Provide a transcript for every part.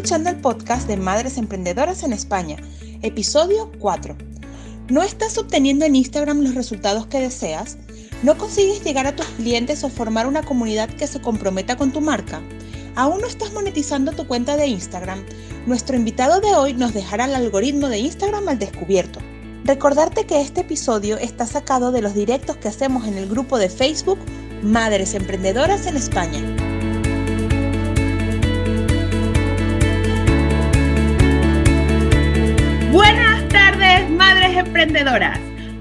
escuchando el podcast de Madres Emprendedoras en España, episodio 4. ¿No estás obteniendo en Instagram los resultados que deseas? ¿No consigues llegar a tus clientes o formar una comunidad que se comprometa con tu marca? ¿Aún no estás monetizando tu cuenta de Instagram? Nuestro invitado de hoy nos dejará el algoritmo de Instagram al descubierto. Recordarte que este episodio está sacado de los directos que hacemos en el grupo de Facebook Madres Emprendedoras en España.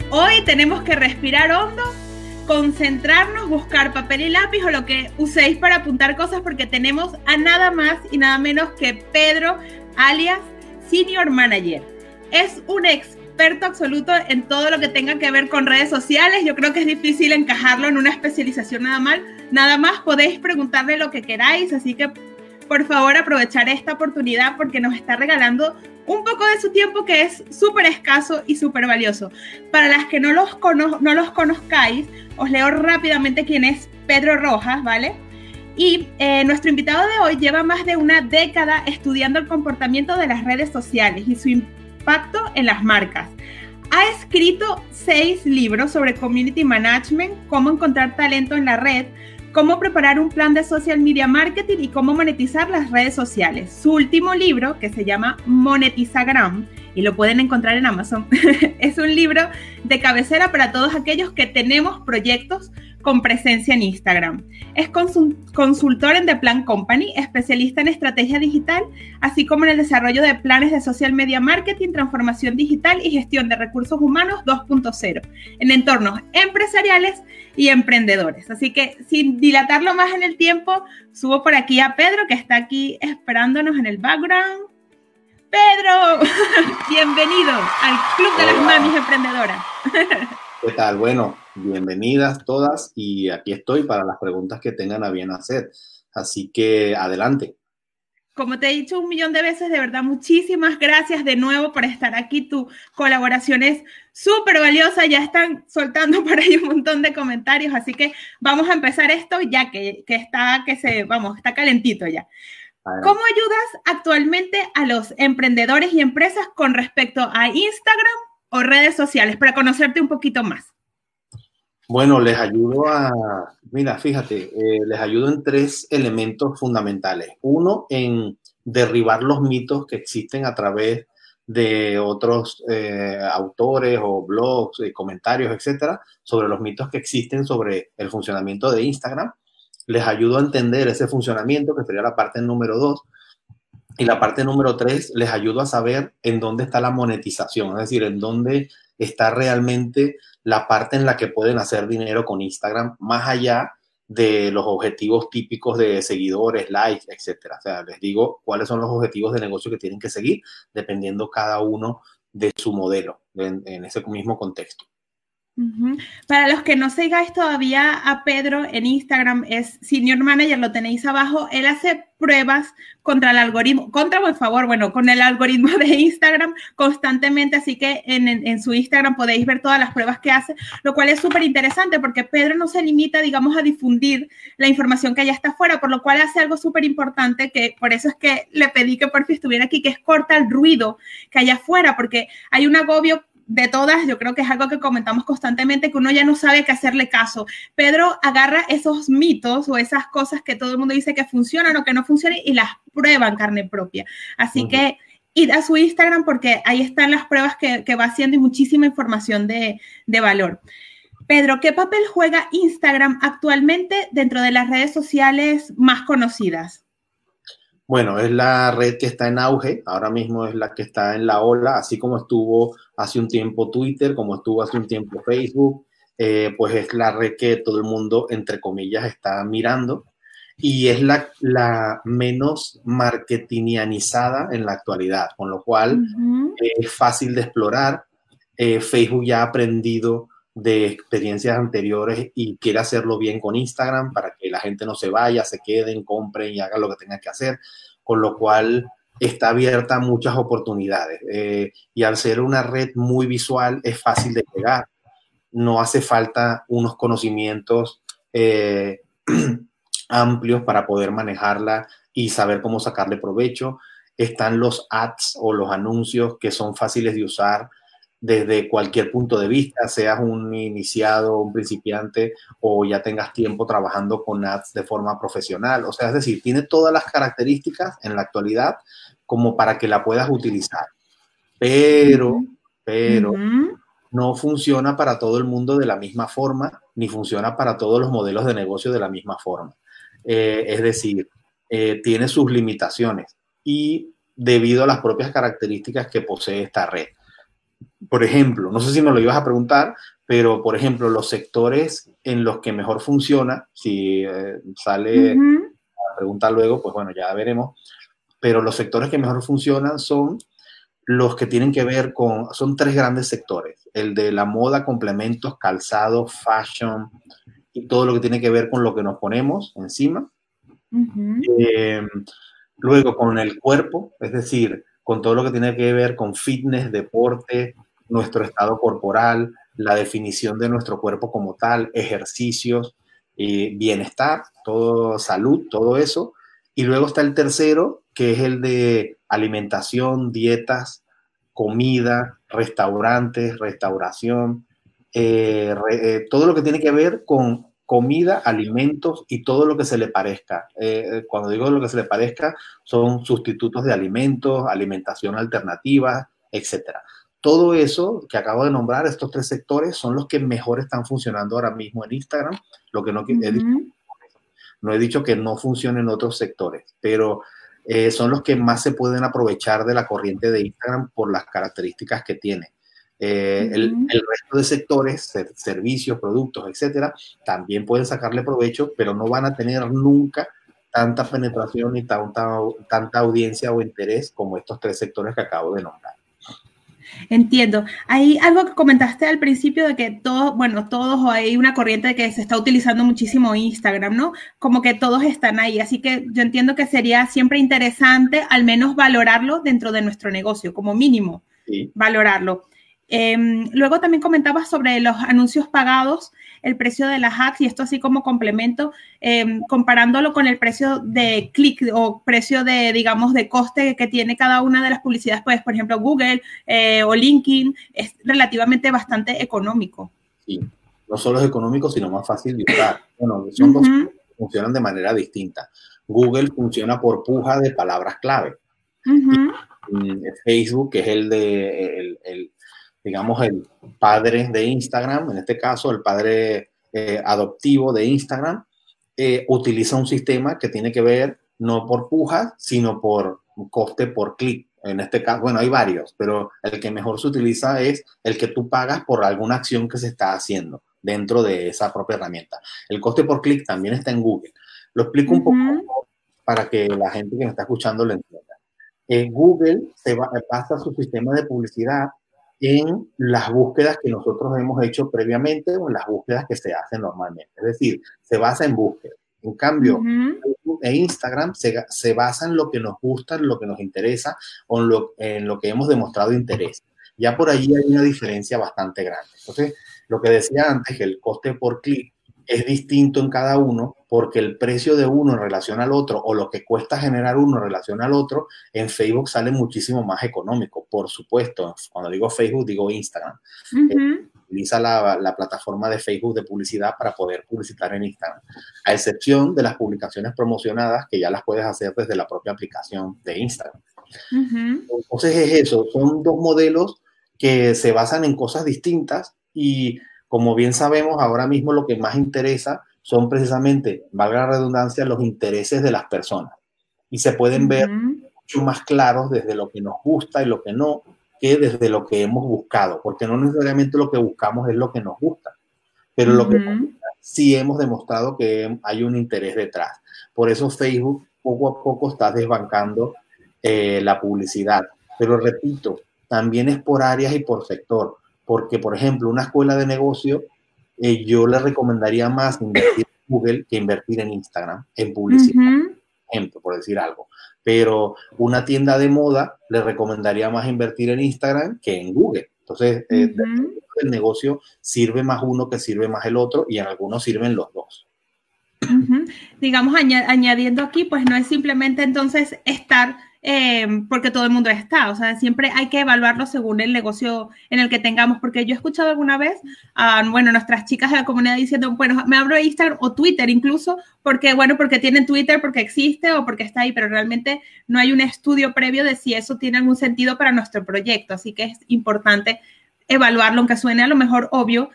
Hoy tenemos que respirar hondo, concentrarnos, buscar papel y lápiz o lo que uséis para apuntar cosas porque tenemos a nada más y nada menos que Pedro, alias Senior Manager. Es un ex experto absoluto en todo lo que tenga que ver con redes sociales. Yo creo que es difícil encajarlo en una especialización nada mal. Nada más podéis preguntarle lo que queráis, así que por favor aprovechar esta oportunidad porque nos está regalando un poco de su tiempo que es súper escaso y súper valioso. Para las que no los, no los conozcáis, os leo rápidamente quién es Pedro Rojas, ¿vale? Y eh, nuestro invitado de hoy lleva más de una década estudiando el comportamiento de las redes sociales y su impacto en las marcas. Ha escrito seis libros sobre community management, cómo encontrar talento en la red, cómo preparar un plan de social media marketing y cómo monetizar las redes sociales. Su último libro, que se llama Monetizagram, y lo pueden encontrar en Amazon, es un libro de cabecera para todos aquellos que tenemos proyectos con presencia en Instagram. Es consultor en The Plan Company, especialista en estrategia digital, así como en el desarrollo de planes de social media marketing, transformación digital y gestión de recursos humanos 2.0 en entornos empresariales y emprendedores. Así que sin dilatarlo más en el tiempo, subo por aquí a Pedro, que está aquí esperándonos en el background. Pedro, bienvenido al Club de las Mamis Emprendedoras. ¿Qué tal? Bueno, bienvenidas todas y aquí estoy para las preguntas que tengan a bien hacer. Así que adelante. Como te he dicho un millón de veces, de verdad, muchísimas gracias de nuevo por estar aquí. Tu colaboración es súper valiosa. Ya están soltando por ahí un montón de comentarios, así que vamos a empezar esto ya que, que está, que se, vamos, está calentito ya. ¿Cómo ayudas actualmente a los emprendedores y empresas con respecto a Instagram o redes sociales para conocerte un poquito más? Bueno, les ayudo a, mira, fíjate, eh, les ayudo en tres elementos fundamentales. Uno, en derribar los mitos que existen a través de otros eh, autores o blogs, eh, comentarios, etcétera, sobre los mitos que existen sobre el funcionamiento de Instagram. Les ayudo a entender ese funcionamiento, que sería la parte número dos. Y la parte número tres, les ayudo a saber en dónde está la monetización, es decir, en dónde está realmente la parte en la que pueden hacer dinero con Instagram, más allá de los objetivos típicos de seguidores, likes, etcétera. O sea, les digo cuáles son los objetivos de negocio que tienen que seguir, dependiendo cada uno de su modelo en, en ese mismo contexto. Para los que no sigáis todavía a Pedro en Instagram, es Senior Manager, lo tenéis abajo. Él hace pruebas contra el algoritmo, contra, por favor, bueno, con el algoritmo de Instagram constantemente, así que en, su Instagram podéis ver todas las pruebas que hace, lo cual es súper interesante porque Pedro no se limita, digamos, a difundir la información que ya está afuera, por lo cual hace algo súper importante, que por eso es que le pedí que por fin estuviera aquí, que es corta el ruido que hay afuera, porque hay un agobio de todas, yo creo que es algo que comentamos constantemente, que uno ya no sabe qué hacerle caso. Pedro agarra esos mitos o esas cosas que todo el mundo dice que funcionan o que no funcionan y las prueba en carne propia. Así que id a su Instagram porque ahí están las pruebas que, va haciendo y muchísima información de, de valor. Pedro, ¿qué papel juega Instagram actualmente dentro de las redes sociales más conocidas? Bueno, es la red que está en auge, ahora mismo es la que está en la ola, así como estuvo hace un tiempo Twitter, como estuvo hace un tiempo Facebook, eh, pues es la red que todo el mundo, entre comillas, está mirando y es la, la menos marketingianizada en la actualidad, con lo cual es fácil de explorar. Eh, Facebook ya ha aprendido de experiencias anteriores y quiere hacerlo bien con Instagram para que la gente no se vaya, se queden, compren y hagan lo que tengan que hacer, con lo cual está abierta a muchas oportunidades. Eh, y al ser una red muy visual, es fácil de llegar. No hace falta unos conocimientos eh, amplios para poder manejarla y saber cómo sacarle provecho. están los ads o los anuncios que son fáciles de usar desde cualquier punto de vista, seas un iniciado, un principiante o ya tengas tiempo trabajando con ads de forma profesional. O sea, es decir, tiene todas las características en la actualidad como para que la puedas utilizar. Pero, pero, no funciona para todo el mundo de la misma forma, ni funciona para todos los modelos de negocio de la misma forma. Eh, es decir, eh, tiene sus limitaciones y debido a las propias características que posee esta red. Por ejemplo, no sé si me lo ibas a preguntar, pero por ejemplo, los sectores en los que mejor funciona, si eh, sale la pregunta luego, pues bueno, ya veremos, pero los sectores que mejor funcionan son los que tienen que ver con, son tres grandes sectores, el de la moda, complementos, calzado, fashion y todo lo que tiene que ver con lo que nos ponemos encima. Em, luego con el cuerpo, es decir, con todo lo que tiene que ver con fitness, deporte, nuestro estado corporal, la definición de nuestro cuerpo como tal, ejercicios, eh, bienestar, todo salud, todo eso. Y luego está el tercero, que es el de alimentación, dietas, comida, restaurantes, restauración, eh, eh, todo lo que tiene que ver con comida, alimentos y todo lo que se le parezca. Eh, cuando digo lo que se le parezca, son sustitutos de alimentos, alimentación alternativa, etc. Todo eso que acabo de nombrar, estos tres sectores, son los que mejor están funcionando ahora mismo en Instagram. Lo que no, he dicho, no he dicho que no funcionen en otros sectores, pero eh, son los que más se pueden aprovechar de la corriente de Instagram por las características que tiene. Eh, el, resto de sectores, servicios, productos, etcétera, también pueden sacarle provecho, pero no van a tener nunca tanta penetración y tanta, tanta audiencia o interés como estos tres sectores que acabo de nombrar. Entiendo. Hay algo que comentaste al principio de que todos, bueno, todos o hay una corriente de que se está utilizando muchísimo Instagram, ¿no? Como que todos están ahí. Así que yo entiendo que sería siempre interesante al menos valorarlo dentro de nuestro negocio, como mínimo, valorarlo. Em, luego también comentabas sobre los anuncios pagados, el precio de las ads y esto así como complemento, em, comparándolo con el precio de clic o precio de, digamos, de coste que tiene cada una de las publicidades, pues, por ejemplo, Google eh, o LinkedIn, es relativamente bastante económico. Sí, no solo es económico, sino más fácil de usar. Bueno, son dos que funcionan de manera distinta. Google funciona por puja de palabras clave. Facebook, que es el de el digamos, el padre de Instagram, en este caso el padre eh, adoptivo de Instagram, eh, utiliza un sistema que tiene que ver no por pujas, sino por coste por clic. En este caso, bueno, hay varios, pero el que mejor se utiliza es el que tú pagas por alguna acción que se está haciendo dentro de esa propia herramienta. El coste por clic también está en Google. Lo explico un poco para que la gente que me está escuchando lo entienda. En Google se va, pasa su sistema de publicidad en las búsquedas que nosotros hemos hecho previamente o en las búsquedas que se hacen normalmente. Es decir, se basa en búsqueda. En cambio, e Instagram se, se, basa en lo que nos gusta, en lo que nos interesa o en lo, en lo que hemos demostrado interés. Ya por ahí hay una diferencia bastante grande. Entonces, lo que decía antes, que el coste por clic es distinto en cada uno porque el precio de uno en relación al otro o lo que cuesta generar uno en relación al otro, en Facebook sale muchísimo más económico, por supuesto. Cuando digo Facebook, digo Instagram. Eh, utiliza la, la, plataforma de Facebook de publicidad para poder publicitar en Instagram, a excepción de las publicaciones promocionadas que ya las puedes hacer desde la propia aplicación de Instagram. Entonces es eso, son dos modelos que se basan en cosas distintas y como bien sabemos, ahora mismo lo que más interesa son precisamente, valga la redundancia, los intereses de las personas. Y se pueden ver mucho más claros desde lo que nos gusta y lo que no, que desde lo que hemos buscado, porque no necesariamente lo que buscamos es lo que nos gusta, pero lo que sí hemos demostrado que hay un interés detrás. Por eso Facebook poco a poco está desbancando eh, la publicidad. Pero repito, también es por áreas y por sector porque, por ejemplo, una escuela de negocio, eh, yo le recomendaría más invertir en Google que invertir en Instagram, en publicidad, ejemplo, por decir algo. Pero una tienda de moda le recomendaría más invertir en Instagram que en Google. Entonces, eh, el negocio sirve más uno que sirve más el otro y en algunos sirven los dos. Digamos, añadiendo aquí, pues no es simplemente entonces estar eh, porque todo el mundo está. O sea, siempre hay que evaluarlo según el negocio en el que tengamos, porque yo he escuchado alguna vez bueno, nuestras chicas de la comunidad diciendo, bueno, me abro Instagram o Twitter incluso, porque, bueno, porque tienen Twitter, porque existe o porque está ahí, pero realmente no hay un estudio previo de si eso tiene algún sentido para nuestro proyecto. Así que es importante evaluarlo, aunque suene a lo mejor obvio,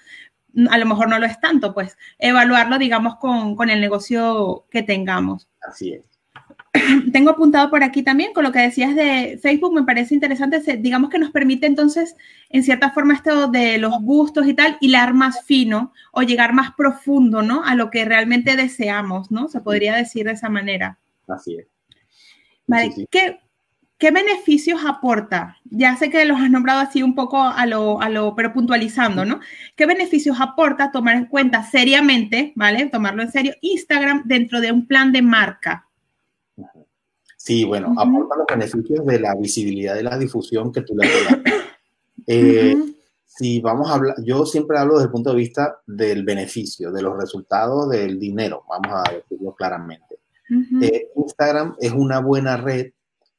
a lo mejor no lo es tanto, pues evaluarlo, digamos, con, con el negocio que tengamos. Así es. tengo apuntado por aquí también con lo que decías de Facebook, me parece interesante, digamos que nos permite entonces, en cierta forma, esto de los gustos y tal, hilar más fino o llegar más profundo, ¿no? A lo que realmente deseamos, ¿no? Se podría decir de esa manera. Así es. Vale, ¿Qué, ¿qué, beneficios aporta? Ya sé que los has nombrado así un poco a lo, a lo, pero puntualizando, ¿no? ¿Qué beneficios aporta tomar en cuenta seriamente, ¿vale? Tomarlo en serio, Instagram dentro de un plan de marca? Sí, bueno, aporta los beneficios de la visibilidad y la difusión que tú le das. Eh, si vamos a hablar, yo siempre hablo desde el punto de vista del beneficio, de los resultados del dinero, vamos a decirlo claramente. Eh, Instagram es una buena red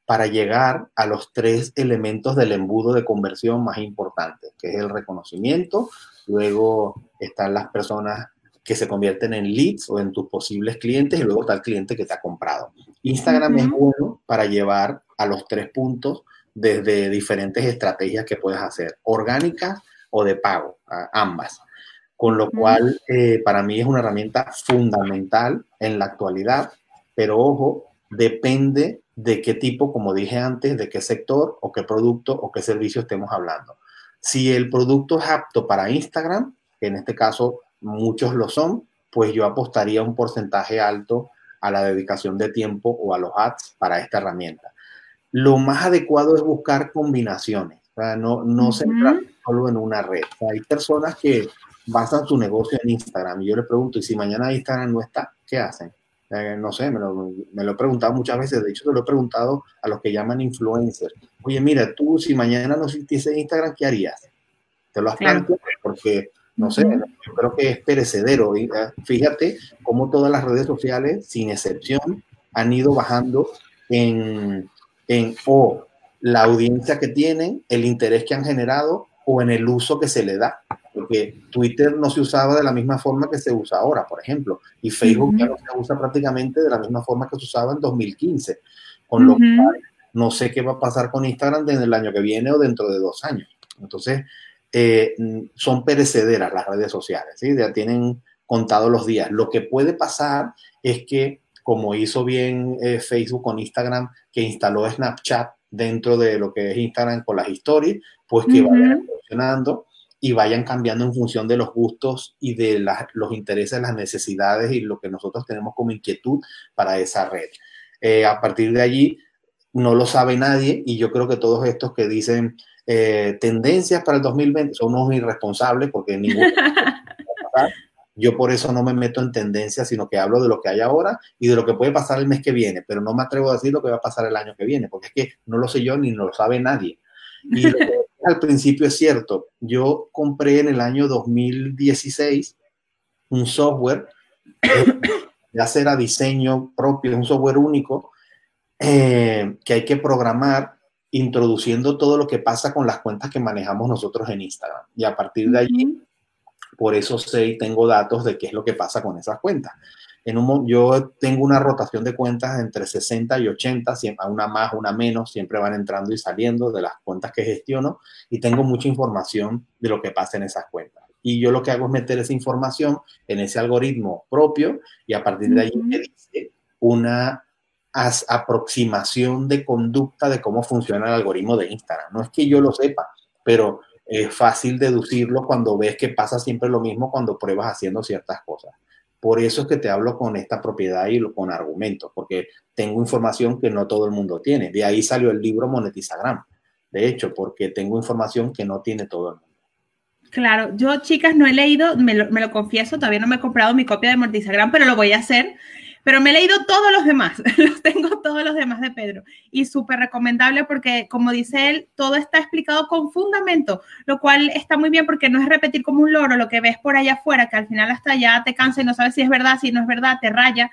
para llegar a los tres elementos del embudo de conversión más importantes, que es el reconocimiento, luego están las personas que se convierten en leads o en tus posibles clientes y luego está el cliente que te ha comprado. Instagram es bueno para llevar a los tres puntos desde diferentes estrategias que puedes hacer, orgánicas o de pago, ambas. Con lo cual, eh, para mí es una herramienta fundamental en la actualidad, pero ojo, depende de qué tipo, como dije antes, de qué sector o qué producto o qué servicio estemos hablando. Si el producto es apto para Instagram, en este caso muchos lo son, pues yo apostaría un porcentaje alto a la dedicación de tiempo o a los ads para esta herramienta. Lo más adecuado es buscar combinaciones, no, no centrar solo en una red. hay personas que basan su negocio en Instagram y yo les pregunto, ¿y si mañana Instagram no está, qué hacen? Eh, no sé, me lo, me lo, he preguntado muchas veces, de hecho te lo he preguntado a los que llaman influencers. Oye, mira, tú si mañana no existiese Instagram, ¿qué harías? Te lo has planteado porque no sé, yo creo que es perecedero. Ah, fíjate cómo todas las redes sociales, sin excepción, han ido bajando en, en o la audiencia que tienen, el interés que han generado o en el uso que se le da. Porque Twitter no se usaba de la misma forma que se usa ahora, por ejemplo, y Facebook ya no se usa prácticamente de la misma forma que se usaba en 2015. Con lo cual, no sé qué va a pasar con Instagram desde el año que viene o dentro de dos años. Entonces, eh, son perecederas las redes sociales, ¿sí? ya tienen contados los días. Lo que puede pasar es que, como hizo bien eh, Facebook con Instagram, que instaló Snapchat dentro de lo que es Instagram con las stories, pues que vayan funcionando y vayan cambiando en función de los gustos y de los intereses, las necesidades y lo que nosotros tenemos como inquietud para esa red. Eh, a partir de allí, no lo sabe nadie y yo creo que todos estos que dicen, eh, tendencias para el 2020 son unos irresponsables porque ningún... Yo por eso no me meto en tendencias, sino que hablo de lo que hay ahora y de lo que puede pasar el mes que viene, pero no me atrevo a decir lo que va a pasar el año que viene, porque es que no lo sé yo ni no lo sabe nadie. Y al principio es cierto, yo compré en el año 2016 un software de hacer a diseño propio, un software único eh, que hay que programar introduciendo todo lo que pasa con las cuentas que manejamos nosotros en Instagram. Y a partir de allí, por eso sé y tengo datos de qué es lo que pasa con esas cuentas. En un, yo tengo una rotación de cuentas entre 60 y 80, siempre, una más, una menos, siempre van entrando y saliendo de las cuentas que gestiono y tengo mucha información de lo que pasa en esas cuentas. Y yo lo que hago es meter esa información en ese algoritmo propio y a partir de ahí me dice una aproximación de conducta de cómo funciona el algoritmo de Instagram. No es que yo lo sepa, pero es fácil deducirlo cuando ves que pasa siempre lo mismo cuando pruebas haciendo ciertas cosas. Por eso es que te hablo con esta propiedad y con argumentos, porque tengo información que no todo el mundo tiene. De ahí salió el libro Monetizagram. De hecho, porque tengo información que no tiene todo el mundo. Claro, yo chicas no he leído, me lo, me lo confieso, todavía no me he comprado mi copia de Monetizagram, pero lo voy a hacer pero me he leído todos los demás, los tengo todos los demás de Pedro y súper recomendable porque, como dice él, todo está explicado con fundamento, lo cual está muy bien porque no es repetir como un loro lo que ves por allá afuera, que al final hasta ya te cansa y no sabes si es verdad, si no es verdad, te raya,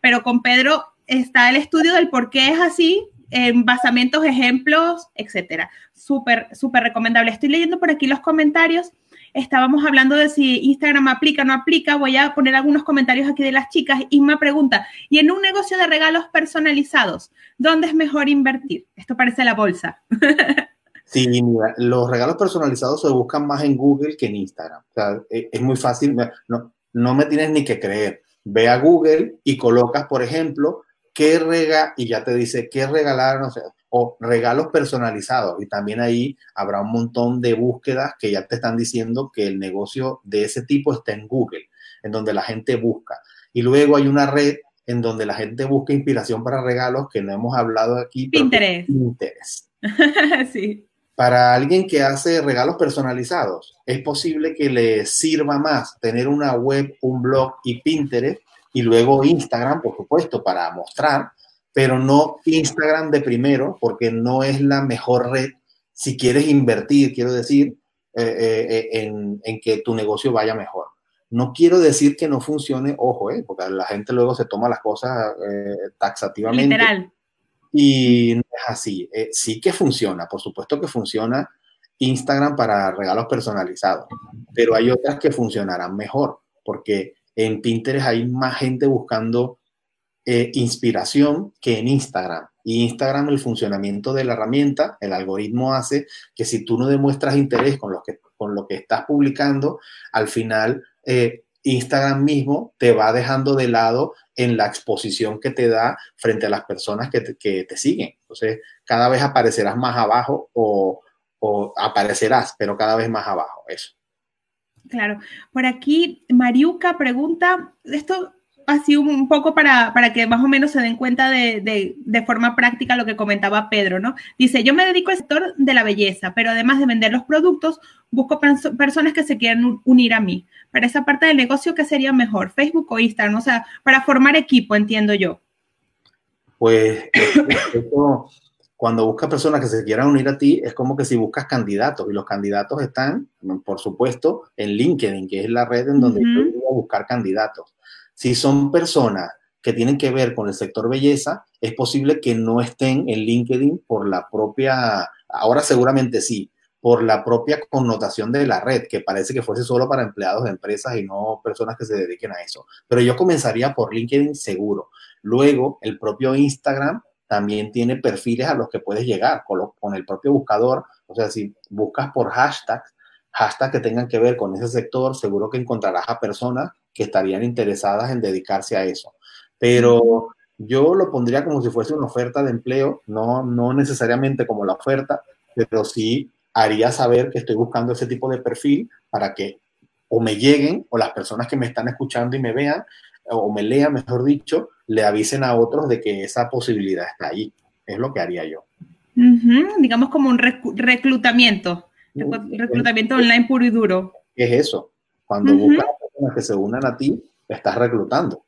pero con Pedro está el estudio del por qué es así en basamentos, ejemplos, etcétera. Súper, súper recomendable. Estoy leyendo por aquí los comentarios. Estábamos hablando de si Instagram aplica o no aplica. Voy a poner algunos comentarios aquí de las chicas. Isma pregunta, ¿y en un negocio de regalos personalizados, dónde es mejor invertir? Esto parece la bolsa. Sí, mira, los regalos personalizados se buscan más en Google que en Instagram. O sea, e, es, muy fácil, no, no me tienes ni que creer. Ve a Google y colocas, por ejemplo, qué rega, y ya te dice qué regalar, no sé, o regalos personalizados. Y también ahí habrá un montón de búsquedas que ya te están diciendo que el negocio de ese tipo está en Google, en donde la gente busca. Y luego hay una red en donde la gente busca inspiración para regalos que no hemos hablado aquí. Pinterest. Pinterest. sí para alguien que hace regalos personalizados, es posible que le sirva más tener una web, un blog y Pinterest y luego Instagram, por supuesto, para mostrar, pero no Instagram de primero, porque no es la mejor red si quieres invertir, quiero decir, eh, eh, eh, en, en, que tu negocio vaya mejor. No quiero decir que no funcione, ojo, porque la gente luego se toma las cosas taxativamente. Literal. Y no es así. Eh, sí que funciona, por supuesto que funciona Instagram para regalos personalizados, pero hay otras que funcionarán mejor, porque en Pinterest hay más gente buscando eh, inspiración que en Instagram. Y Instagram, el funcionamiento de la herramienta, el algoritmo hace que si tú no demuestras interés con lo que, con lo que estás publicando, al final eh, Instagram mismo te va dejando de lado en la exposición que te da frente a las personas que te, siguen. Entonces, cada vez aparecerás más abajo o, aparecerás, pero cada vez más abajo. Eso. Claro. Por aquí, Mariuca pregunta, esto así un poco para, que más o menos se den cuenta de, de, forma práctica lo que comentaba Pedro, ¿no? Dice, yo me dedico al sector de la belleza, pero además de vender los productos, busco personas que se quieran unir a mí. Para esa parte del negocio, ¿qué sería mejor? ¿Facebook o Instagram? O sea, para formar equipo, entiendo yo. Pues cuando buscas personas que se quieran unir a ti, es como que si buscas candidatos y los candidatos están, por supuesto, en LinkedIn, que es la red en donde yo voy a buscar candidatos. Si son personas que tienen que ver con el sector belleza, es posible que no estén en LinkedIn por la propia, ahora seguramente sí, por la propia connotación de la red, que parece que fuese solo para empleados de empresas y no personas que se dediquen a eso. Pero yo comenzaría por LinkedIn seguro. Luego, el propio Instagram también tiene perfiles a los que puedes llegar con, con el propio buscador. O sea, si buscas por hashtags, hashtags que tengan que ver con ese sector, seguro que encontrarás a personas que estarían interesadas en dedicarse a eso. Pero yo lo pondría como si fuese una oferta de empleo, no, no necesariamente como la oferta, pero sí haría saber que estoy buscando ese tipo de perfil para que o me lleguen o las personas que me están escuchando y me vean o me lean, mejor dicho, le avisen a otros de que esa posibilidad está ahí. Es lo que haría yo. Digamos como un reclutamiento, reclutamiento online puro y duro. ¿Qué es eso? Cuando buscas que se unan a ti, estás reclutando.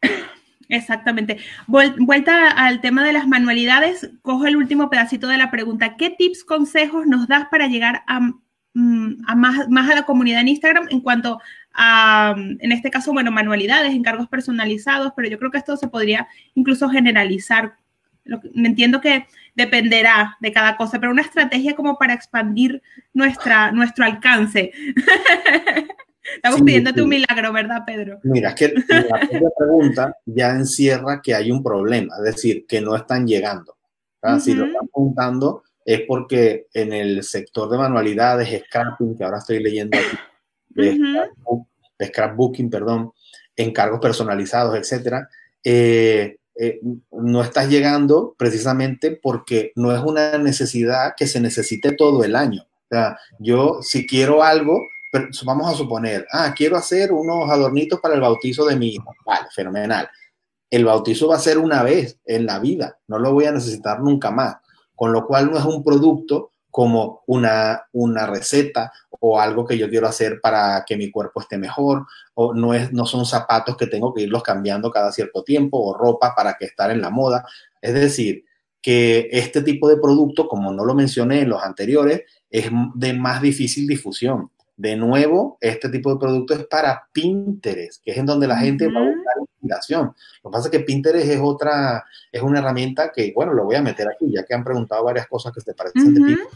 Exactamente. Vuelta al tema de las manualidades, cojo el último pedacito de la pregunta. ¿Qué tips, consejos nos das para llegar a, mm, más, más, a la comunidad en Instagram en cuanto a, en este caso, bueno, manualidades, encargos personalizados, pero yo creo que esto se podría incluso generalizar. me entiendo que dependerá de cada cosa, pero una estrategia como para expandir nuestra, nuestro alcance. Estamos pidiéndote un milagro, ¿verdad, Pedro? Mira, es que la pregunta ya encierra que hay un problema, es decir, que no están llegando. Si lo están preguntando es porque en el sector de manualidades, scrapping, que ahora estoy leyendo aquí, scrapbooking, perdón, encargos personalizados, etcétera, eh, eh, no estás llegando precisamente porque no es una necesidad que se necesite todo el año. O sea, yo si quiero algo, vamos a suponer, ah, quiero hacer unos adornitos para el bautizo de mi hijo. Vale, fenomenal. El bautizo va a ser una vez en la vida, no lo voy a necesitar nunca más. Con lo cual no es un producto como una, una receta o algo que yo quiero hacer para que mi cuerpo esté mejor, o no, es, no son zapatos que tengo que irlos cambiando cada cierto tiempo, o ropa para que estar en la moda. Es decir, que este tipo de producto, como no lo mencioné en los anteriores, es de más difícil difusión De nuevo, este tipo de producto es para Pinterest, que es en donde la gente va a buscar inspiración. Lo que pasa es que Pinterest es otra, es una herramienta que, bueno, lo voy a meter aquí, ya que han preguntado varias cosas que te parecen de Pinterest.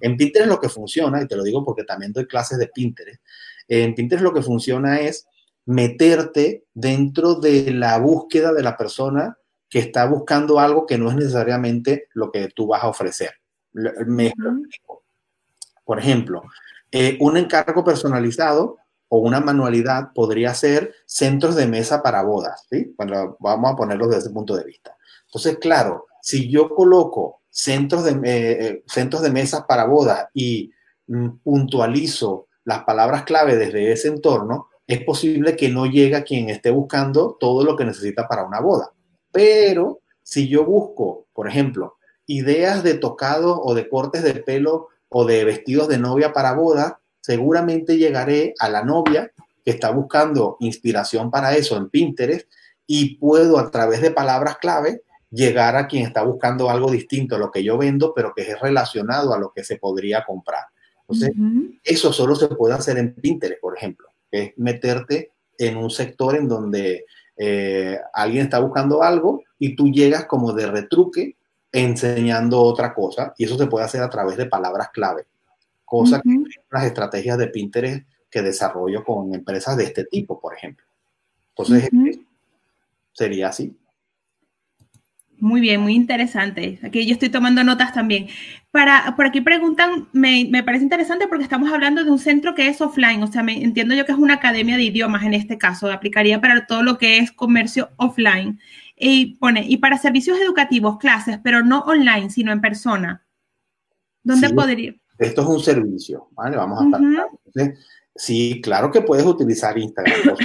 En Pinterest lo que funciona, y te lo digo porque también doy clases de Pinterest, en Pinterest lo que funciona es meterte dentro de la búsqueda de la persona que está buscando algo que no es necesariamente lo que tú vas a ofrecer. Me Por ejemplo, eh, un encargo personalizado o una manualidad podría ser centros de mesa para bodas, ¿sí? Bueno, vamos a ponerlo desde ese punto de vista. Entonces, claro, si yo coloco centros de, eh, eh, centros de mesas para bodas y mm, puntualizo las palabras clave desde ese entorno, es posible que no llegue a quien esté buscando todo lo que necesita para una boda. Pero si yo busco, por ejemplo, ideas de tocado o de cortes de pelo o de vestidos de novia para boda, seguramente llegaré a la novia que está buscando inspiración para eso en Pinterest y puedo a través de palabras clave llegar a quien está buscando algo distinto a lo que yo vendo, pero que es relacionado a lo que se podría comprar. Entonces, eso solo se puede hacer en Pinterest, por ejemplo es meterte en un sector en donde eh, alguien está buscando algo y tú llegas como de retruque enseñando otra cosa y eso se puede hacer a través de palabras clave, cosa que las estrategias de Pinterest que desarrollo con empresas de este tipo, por ejemplo. Entonces, sería así. Muy bien, muy interesante. Aquí yo estoy tomando notas también. Para, por aquí preguntan, me, parece interesante porque estamos hablando de un centro que es offline, o sea, me, entiendo yo que es una academia de idiomas en este caso, aplicaría para todo lo que es comercio offline. Y pone, y para servicios educativos, clases, pero no online, sino en persona. ¿Dónde podría? Esto es un servicio, ¿vale? Vamos a estar. sí, claro que puedes utilizar Instagram,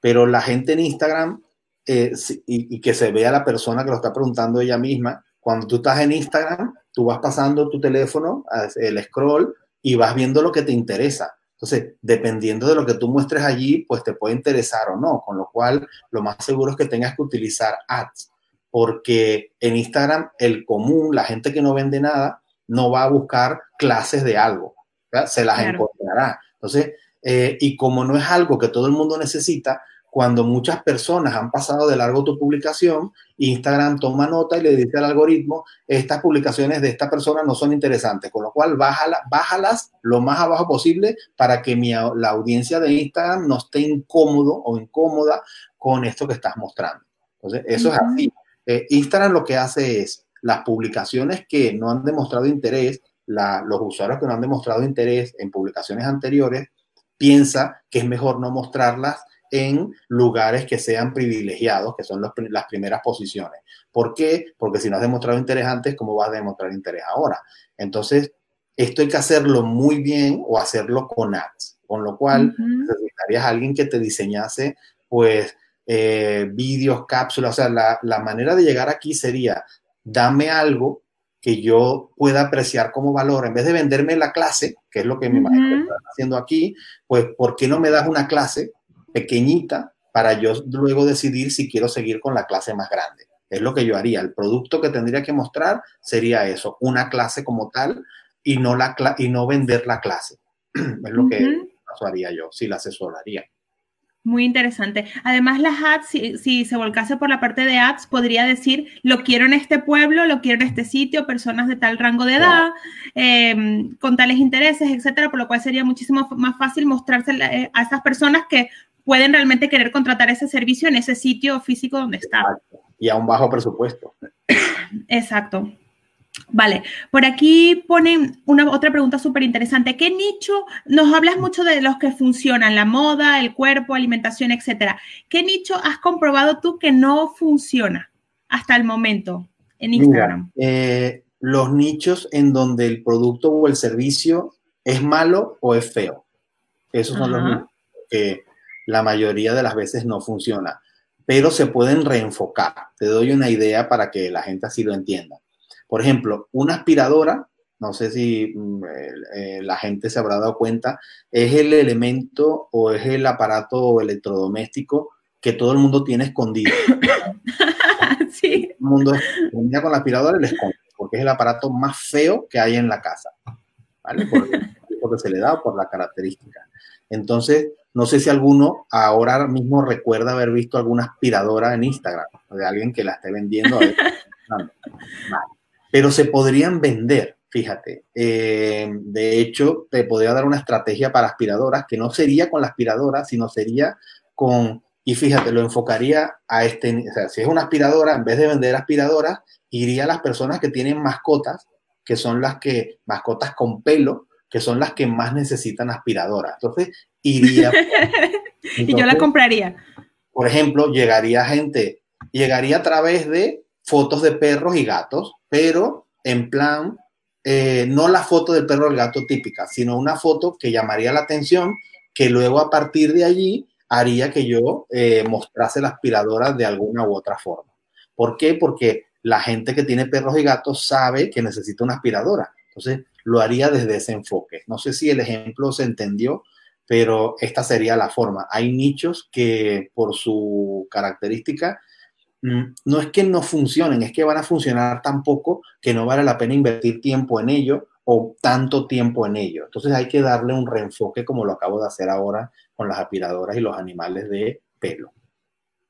pero la gente en Instagram eh, y, que se vea la persona que lo está preguntando ella misma. Cuando tú estás en Instagram, tú vas pasando tu teléfono, el scroll, y vas viendo lo que te interesa. Entonces, dependiendo de lo que tú muestres allí, pues te puede interesar o no, con lo cual lo más seguro es que tengas que utilizar ads, porque en Instagram el común, la gente que no vende nada, no va a buscar clases de algo, se las encontrará. Entonces, eh, y como no es algo que todo el mundo necesita, cuando muchas personas han pasado de largo tu publicación, Instagram toma nota y le dice al algoritmo, estas publicaciones de esta persona no son interesantes, con lo cual bájalas lo más abajo posible para que la audiencia de Instagram no esté incómodo o incómoda con esto que estás mostrando. Entonces, eso es así. Eh, Instagram lo que hace es las publicaciones que no han demostrado interés, los usuarios que no han demostrado interés en publicaciones anteriores, piensa que es mejor no mostrarlas en lugares que sean privilegiados, que son las primeras posiciones. ¿Por qué? Porque si no has demostrado interés antes, ¿cómo vas a demostrar interés ahora? Entonces, esto hay que hacerlo muy bien o hacerlo con ads, con lo cual necesitarías a alguien que te diseñase, pues, eh, vídeos, cápsulas, o sea, la, la manera de llegar aquí sería, dame algo que yo pueda apreciar como valor, en vez de venderme la clase, que es lo que me imagino que están haciendo aquí, pues, ¿por qué no me das una clase pequeñita para yo luego decidir si quiero seguir con la clase más grande. Es lo que yo haría. El producto que tendría que mostrar sería eso, una clase como tal y no, la y no vender la clase. es lo que haría yo, si la asesoraría. Muy interesante. Además, las ads, si, se volcase por la parte de ads, podría decir, lo quiero en este pueblo, lo quiero en este sitio, personas de tal rango de edad, em, con tales intereses, etcétera, por lo cual sería muchísimo más fácil mostrarse eh, a esas personas que pueden realmente querer contratar ese servicio en ese sitio físico donde está. Y a un bajo presupuesto. Exacto. Vale, por aquí ponen una otra pregunta súper interesante. ¿Qué nicho? Nos hablas mucho de los que funcionan, la moda, el cuerpo, alimentación, etcétera. ¿Qué nicho has comprobado tú que no funciona hasta el momento en Instagram? Eh, los nichos en donde el producto o el servicio es malo o es feo. Esos son los nichos que la mayoría de las veces no funciona, pero se pueden reenfocar. Te doy una idea para que la gente así lo entienda. Por ejemplo, una aspiradora, no sé si mm, eh, la gente se habrá dado cuenta, es el elemento o es el aparato electrodoméstico que todo el mundo tiene escondido. sí. Todo el mundo termina con la aspiradora y le esconde, porque es el aparato más feo que hay en la casa. ¿Vale? uso que se le da por la característica. Entonces, no sé si alguno ahora mismo recuerda haber visto alguna aspiradora en Instagram de alguien que la esté vendiendo. Pero se podrían vender, fíjate. Eh, de hecho, te podría dar una estrategia para aspiradoras que no sería con la aspiradora, sino sería con, y fíjate, lo enfocaría a este, o sea, si es una aspiradora, en vez de vender aspiradoras, iría a las personas que tienen mascotas, que son las que, mascotas con pelo, que son las que más necesitan aspiradoras. Entonces, iría. y yo la compraría. Por ejemplo, llegaría gente, llegaría a través de fotos de perros y gatos, pero en plan, eh, no la foto del perro o el gato típica, sino una foto que llamaría la atención, que luego a partir de allí haría que yo eh, mostrase la aspiradora de alguna u otra forma. ¿Por qué? Porque la gente que tiene perros y gatos sabe que necesita una aspiradora. Entonces, lo haría desde ese enfoque. No sé si el ejemplo se entendió, pero esta sería la forma. Hay nichos que por su característica mm, no es que no funcionen, es que van a funcionar tan poco que no vale la pena invertir tiempo en ello o tanto tiempo en ello. Entonces hay que darle un reenfoque como lo acabo de hacer ahora con las aspiradoras y los animales de pelo.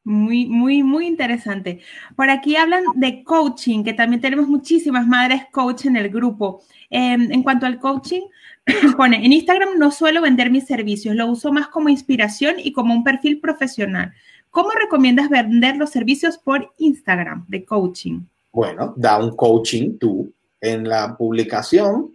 Muy, muy, muy interesante. Por aquí hablan de coaching, que también tenemos muchísimas madres coach en el grupo. Em, en cuanto al coaching, pone, en Instagram no suelo vender mis servicios, lo uso más como inspiración y como un perfil profesional. ¿Cómo recomiendas vender los servicios por Instagram de coaching? Bueno, da un coaching tú. En la publicación,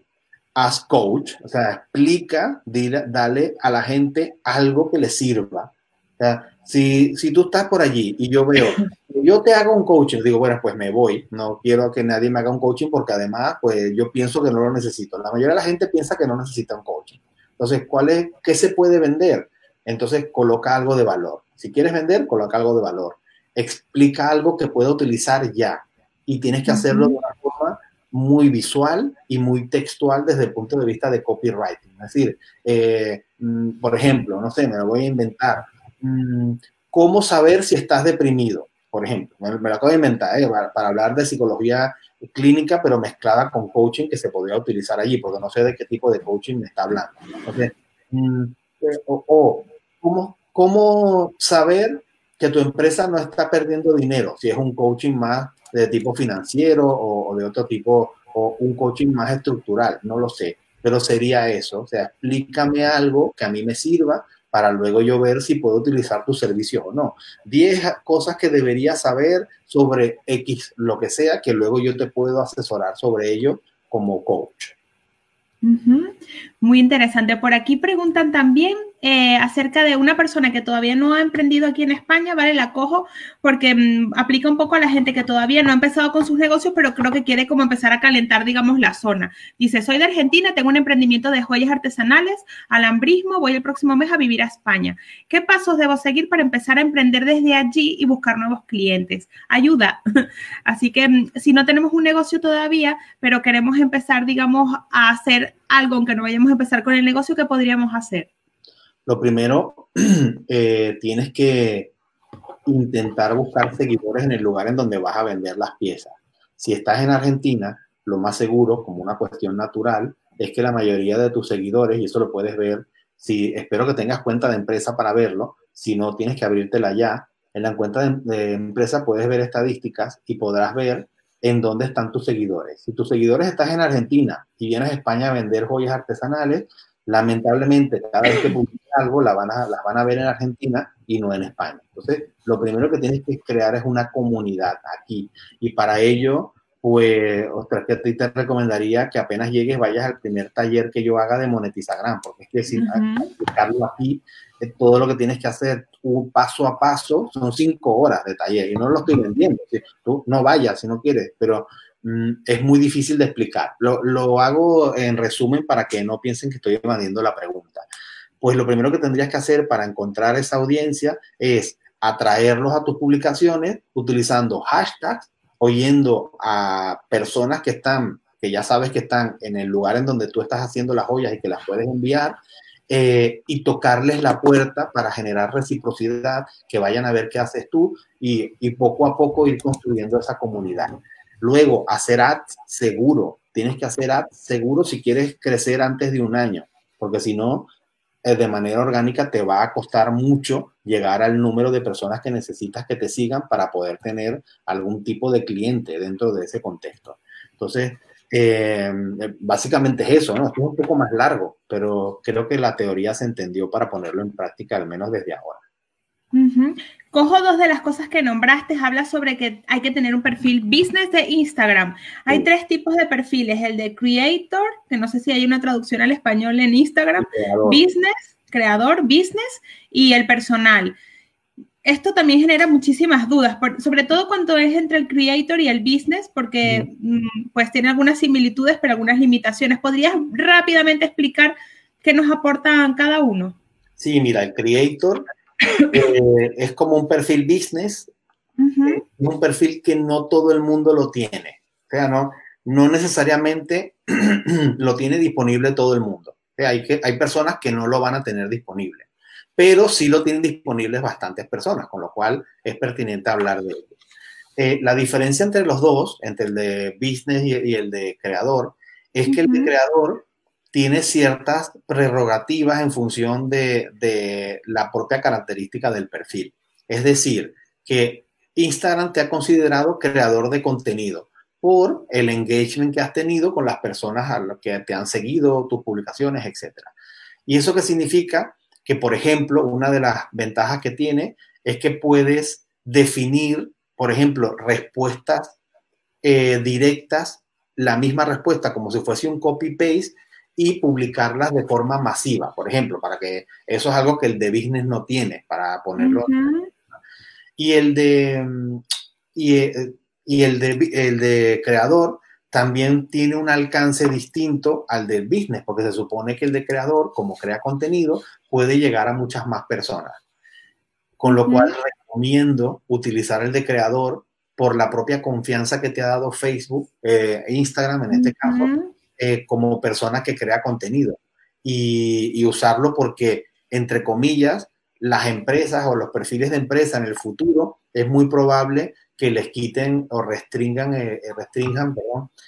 haz coach, o sea, explica, dale a la gente algo que le sirva. O sea, si, si tú estás por allí y yo veo, yo te hago un coaching, digo, bueno, pues me voy, no quiero que nadie me haga un coaching porque además, pues yo pienso que no lo necesito. La mayoría de la gente piensa que no necesita un coaching. Entonces, ¿cuál es, qué se puede vender? Entonces, coloca algo de valor. Si quieres vender, coloca algo de valor. Explica algo que pueda utilizar ya. Y tienes que hacerlo de una forma muy visual y muy textual desde el punto de vista de copywriting. Es decir, eh, mm, por ejemplo, no sé, me lo voy a inventar cómo saber si estás deprimido, por ejemplo. Me, lo acabo de inventar ¿eh? para, hablar de psicología clínica, pero mezclada con coaching que se podría utilizar allí, porque no sé de qué tipo de coaching me está hablando. Mm, eh, o, ¿cómo, ¿cómo saber que tu empresa no está perdiendo dinero? Si es un coaching más de tipo financiero o, o, de otro tipo, o un coaching más estructural, no lo sé, pero sería eso, o sea, explícame algo que a mí me sirva para luego yo ver si puedo utilizar tu servicio o no. 10 cosas que deberías saber sobre X, lo que sea, que luego yo te puedo asesorar sobre ello como coach. Muy interesante. Por aquí preguntan también eh, acerca de una persona que todavía no ha emprendido aquí en España, ¿vale? La cojo porque mm, aplica un poco a la gente que todavía no ha empezado con sus negocios, pero creo que quiere como empezar a calentar, digamos, la zona. Dice, soy de Argentina, tengo un emprendimiento de joyas artesanales, alambrismo, voy el próximo mes a vivir a España. ¿Qué pasos debo seguir para empezar a emprender desde allí y buscar nuevos clientes? Ayuda. Así que mm, si no tenemos un negocio todavía, pero queremos empezar, digamos, a hacer algo, aunque no vayamos a empezar con el negocio, ¿qué podríamos hacer? Lo primero, eh, tienes que intentar buscar seguidores en el lugar en donde vas a vender las piezas. Si estás en Argentina, lo más seguro, como una cuestión natural, es que la mayoría de tus seguidores, y eso lo puedes ver, si espero que tengas cuenta de empresa para verlo, si no tienes que abrírtela ya, en la cuenta de, de empresa puedes ver estadísticas y podrás ver en dónde están tus seguidores. Si tus seguidores estás en Argentina y vienes a España a vender joyas artesanales, lamentablemente cada vez que publicas algo la van a, las van a ver en Argentina y no en España. Entonces, lo primero que tienes que crear es una comunidad aquí. Y para ello, pues, ostras, que te recomendaría que apenas llegues vayas al primer taller que yo haga de Monetizagram, porque es que si uh aquí, eh, todo lo que tienes que hacer un paso a paso son cinco horas de taller y no lo estoy vendiendo. Tú no vayas si no quieres, pero es muy difícil de explicar. Lo, hago en resumen para que no piensen que estoy evadiendo la pregunta. Pues lo primero que tendrías que hacer para encontrar esa audiencia es atraerlos a tus publicaciones utilizando hashtags, oyendo a personas que están, que ya sabes que están en el lugar en donde tú estás haciendo las joyas y que las puedes enviar, eh, y tocarles la puerta para generar reciprocidad, que vayan a ver qué haces tú y, y poco a poco ir construyendo esa comunidad. Luego, hacer ads seguro. Tienes que hacer ads seguro si quieres crecer antes de un año. porque si no, eh, de manera orgánica te va a costar mucho llegar al número de personas que necesitas que te sigan para poder tener algún tipo de cliente dentro de ese contexto. Entonces, eh, básicamente es eso, ¿no? Es un poco más largo, pero creo que la teoría se entendió para ponerlo en práctica, al menos desde ahora. Cojo dos de las cosas que nombraste, habla sobre que hay que tener un perfil business de Instagram. Hay tres tipos de perfiles, el de creator, que no sé si hay una traducción al español en Instagram, business, creador, business, y el personal. Esto también genera muchísimas dudas, sobre todo cuando es entre el creator y el business, porque mm, pues tiene algunas similitudes, pero algunas limitaciones. ¿Podrías rápidamente explicar qué nos aportan cada uno? Sí, mira, el creator eh, es como un perfil business, uh un perfil que no todo el mundo lo tiene. O sea, no, no necesariamente lo tiene disponible todo el mundo. hay, que, hay personas que no lo van a tener disponible, pero sí lo tienen disponibles bastantes personas, con lo cual es pertinente hablar de ello. Eh, la diferencia entre los dos, entre el de business y, el de creador, es que el de creador tiene ciertas prerrogativas en función de, la propia característica del perfil. Es decir, que Instagram te ha considerado creador de contenido por el engagement que has tenido con las personas a las que te han seguido, tus publicaciones, etc. ¿Y eso qué significa? Que, por ejemplo, una de las ventajas que tiene es que puedes definir, por ejemplo, respuestas eh, directas, la misma respuesta como si fuese un copy-paste y publicarlas de forma masiva, por ejemplo, para que eso es algo que el de business no tiene, para ponerlo. Y el de y, el de el de creador también tiene un alcance distinto al del business, porque se supone que el de creador, como crea contenido, puede llegar a muchas más personas. Con lo cual recomiendo utilizar el de creador por la propia confianza que te ha dado Facebook, e Instagram en este caso, eh, como persona que crea contenido y, usarlo porque, entre comillas, las empresas o los perfiles de empresa en el futuro es muy probable que les quiten o restringan, eh, eh, restringan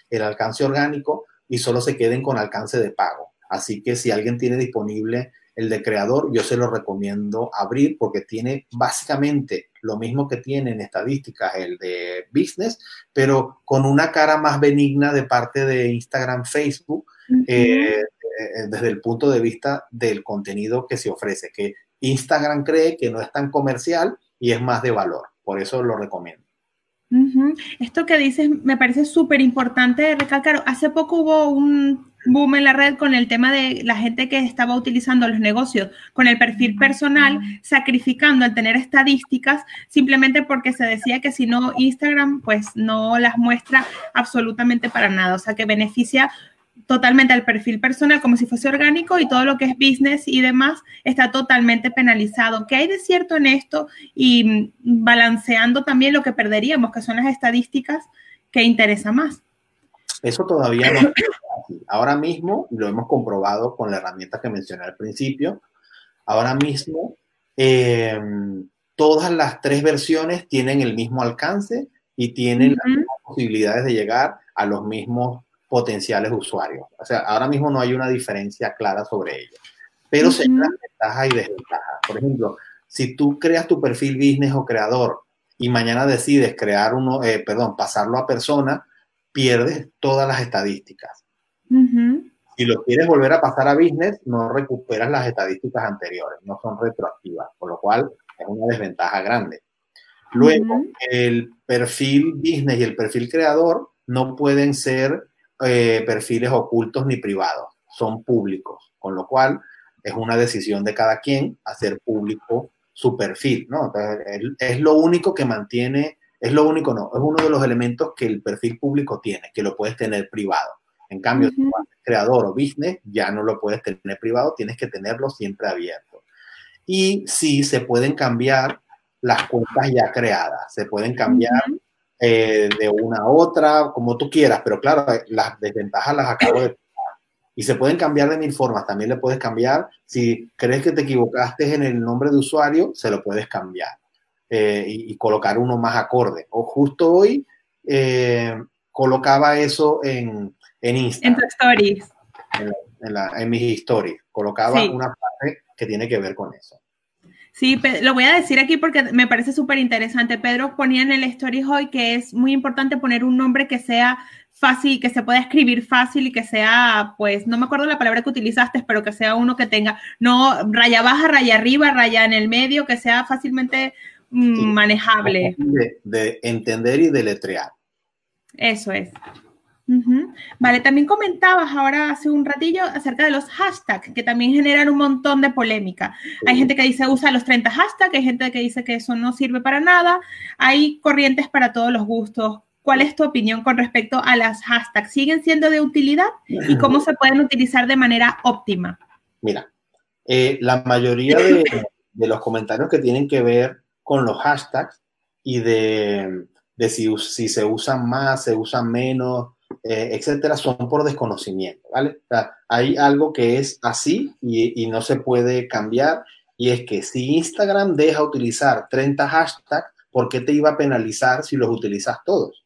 el alcance orgánico y solo se queden con alcance de pago. Así que si alguien tiene disponible el de creador, yo se lo recomiendo abrir porque tiene básicamente lo mismo que tiene en estadísticas el de business, pero con una cara más benigna de parte de Instagram, Facebook, eh, eh, desde el punto de vista del contenido que se ofrece, que Instagram cree que no es tan comercial y es más de valor. Por eso lo recomiendo. Esto que dices me parece súper importante recalcar. Hace poco hubo un boom en la red con el tema de la gente que estaba utilizando los negocios con el perfil personal, sacrificando al tener estadísticas simplemente porque se decía que si no Instagram pues no las muestra absolutamente para nada, o sea que beneficia totalmente al perfil personal como si fuese orgánico y todo lo que es business y demás está totalmente penalizado. ¿Qué hay de cierto en esto? Y balanceando también lo que perderíamos, que son las estadísticas que interesa más. Eso todavía no Ahora mismo, lo hemos comprobado con la herramienta que mencioné al principio, ahora mismo em, todas las tres versiones tienen el mismo alcance y tienen las mismas posibilidades de llegar a los mismos potenciales usuarios. O sea, ahora mismo no hay una diferencia clara sobre ello, pero se dan ventajas y desventajas. Por ejemplo, si tú creas tu perfil business o creador y mañana decides crear uno, eh, perdón, pasarlo a persona, pierdes todas las estadísticas. Si lo quieres volver a pasar a business, no recuperas las estadísticas anteriores, no son retroactivas, por lo cual es una desventaja grande. Luego, el perfil business y el perfil creador no pueden ser eh, perfiles ocultos ni privados, son públicos, con lo cual es una decisión de cada quien hacer público su perfil, ¿no? es lo único que mantiene es lo único, no, es uno de los elementos que el perfil público tiene, que lo puedes tener privado. En cambio, si eres creador o business, ya no lo puedes tener privado, tienes que tenerlo siempre abierto. Y sí, se pueden cambiar las cuentas ya creadas, se pueden cambiar eh, de una a otra, como tú quieras, pero claro, las desventajas las acabo de y se pueden cambiar de mil formas. También le puedes cambiar, si crees que te equivocaste en el nombre de usuario, se lo puedes cambiar. Eh, y, colocar uno más acorde. O justo hoy eh, colocaba eso en, en Instagram. En tu stories. en, mis historias. Colocaba una parte que tiene que ver con eso. Sí, lo voy a decir aquí porque me parece súper interesante. Pedro ponía en el story hoy que es muy importante poner un nombre que sea fácil, que se pueda escribir fácil y que sea, pues, no me acuerdo la palabra que utilizaste, pero que sea uno que tenga, no raya baja, raya arriba, raya en el medio, que sea fácilmente manejable. De, de, entender y deletrear. Eso es. Vale, también comentabas ahora hace un ratillo acerca de los hashtags, que también generan un montón de polémica. Hay gente que dice usa los 30 hashtags, hay gente que dice que eso no sirve para nada. Hay corrientes para todos los gustos. ¿Cuál es tu opinión con respecto a las hashtags? ¿Siguen siendo de utilidad y cómo se pueden utilizar de manera óptima? Mira, eh, la mayoría de, los comentarios que tienen que ver con los hashtags y de, si, si se usan más, se usan menos, eh, etcétera, son por desconocimiento, ¿vale? hay algo que es así y, no se puede cambiar y es que si Instagram deja utilizar 30 hashtags, ¿por qué te iba a penalizar si los utilizas todos?